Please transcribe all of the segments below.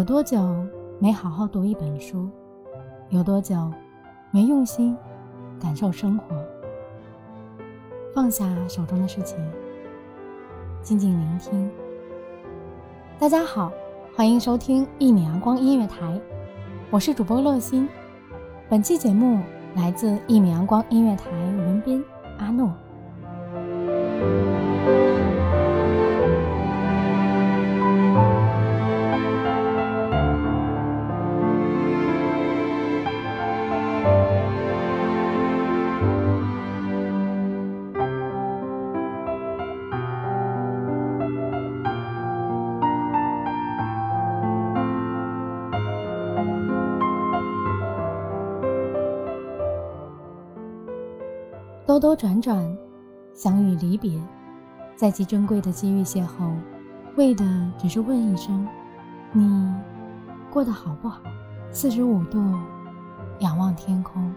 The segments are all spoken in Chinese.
有多久没好好读一本书？有多久没用心感受生活？放下手中的事情，静静聆听。大家好，欢迎收听一米阳光音乐台，我是主播乐心。本期节目来自一米阳光音乐台文编阿诺。兜兜转转，相遇离别，在极珍贵的机遇邂逅，为的只是问一声：“你过得好不好？”四十五度，仰望天空，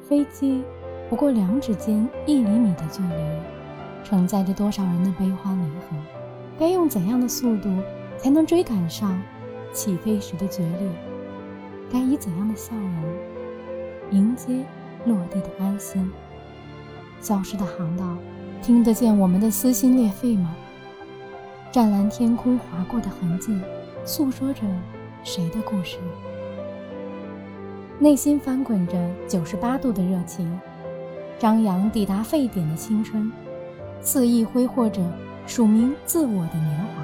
飞机不过两指间一厘米的距离，承载着多少人的悲欢离合？该用怎样的速度才能追赶上起飞时的决裂？该以怎样的笑容迎接落地的安心？消失的航道，听得见我们的撕心裂肺吗？湛蓝天空划过的痕迹，诉说着谁的故事？内心翻滚着九十八度的热情，张扬抵达沸点的青春，肆意挥霍着署名自我的年华。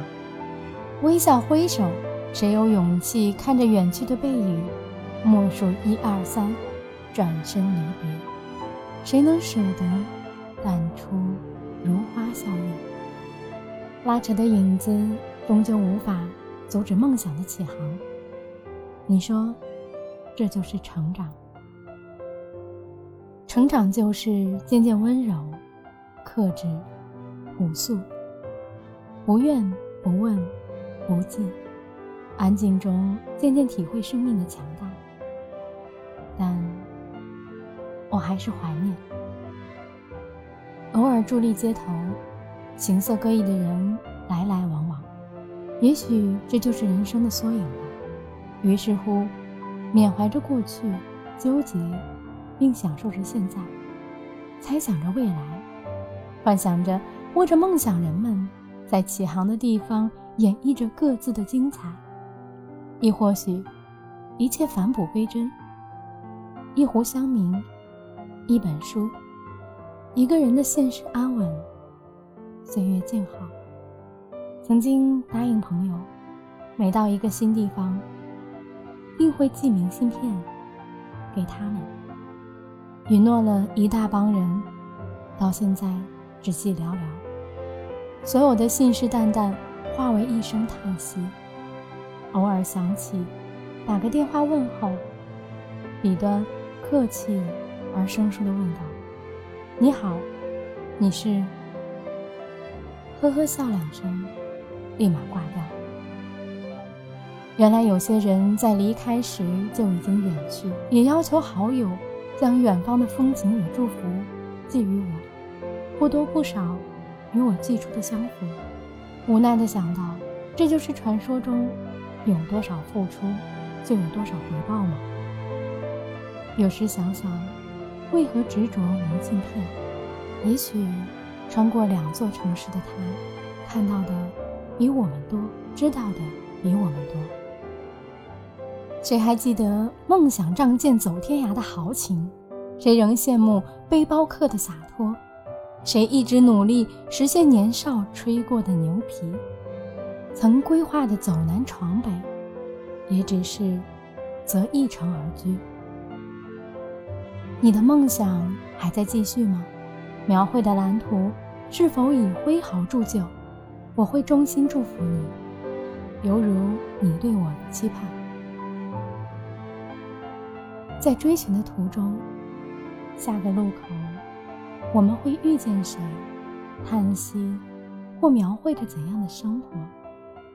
微笑挥手，谁有勇气看着远去的背影，默数一二三，转身离别？谁能舍得淡出如花笑靥？拉扯的影子终究无法阻止梦想的起航。你说，这就是成长。成长就是渐渐温柔、克制、朴素，不怨不问不忌，安静中渐渐体会生命的强大。但。我还是怀念，偶尔伫立街头，形色各异的人来来往往，也许这就是人生的缩影吧。于是乎，缅怀着过去，纠结，并享受着现在，猜想着未来，幻想着握着梦想人们在起航的地方演绎着各自的精彩，亦或许，一切返璞归真，一壶香茗。一本书，一个人的现实安稳，岁月静好。曾经答应朋友，每到一个新地方，定会寄明信片给他们。允诺了一大帮人，到现在只记寥寥。所有的信誓旦旦化为一声叹息。偶尔想起，打个电话问候，彼端客气。而生疏的问道：“你好，你是？”呵呵笑两声，立马挂掉。原来有些人在离开时就已经远去，也要求好友将远方的风景与祝福寄予我，或多或少与我寄出的相符。无奈的想到，这就是传说中有多少付出就有多少回报吗？有时想想。为何执着明信片？也许穿过两座城市的他，看到的比我们多，知道的比我们多。谁还记得梦想仗剑走天涯的豪情？谁仍羡慕背包客的洒脱？谁一直努力实现年少吹过的牛皮？曾规划的走南闯北，也只是择一城而居。你的梦想还在继续吗？描绘的蓝图是否已挥毫铸就？我会衷心祝福你，犹如你对我的期盼。在追寻的途中，下个路口，我们会遇见谁？叹息，或描绘着怎样的生活？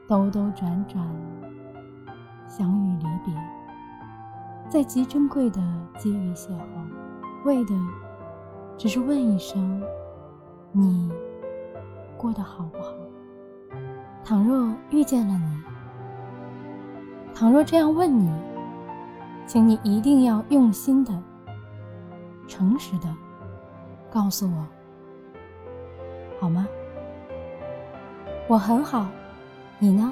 兜兜转转，相遇离别，在极珍贵的机遇邂逅，为的只是问一声：你过得好不好？倘若遇见了你，倘若这样问你，请你一定要用心的、诚实的告诉我，好吗？我很好，你呢？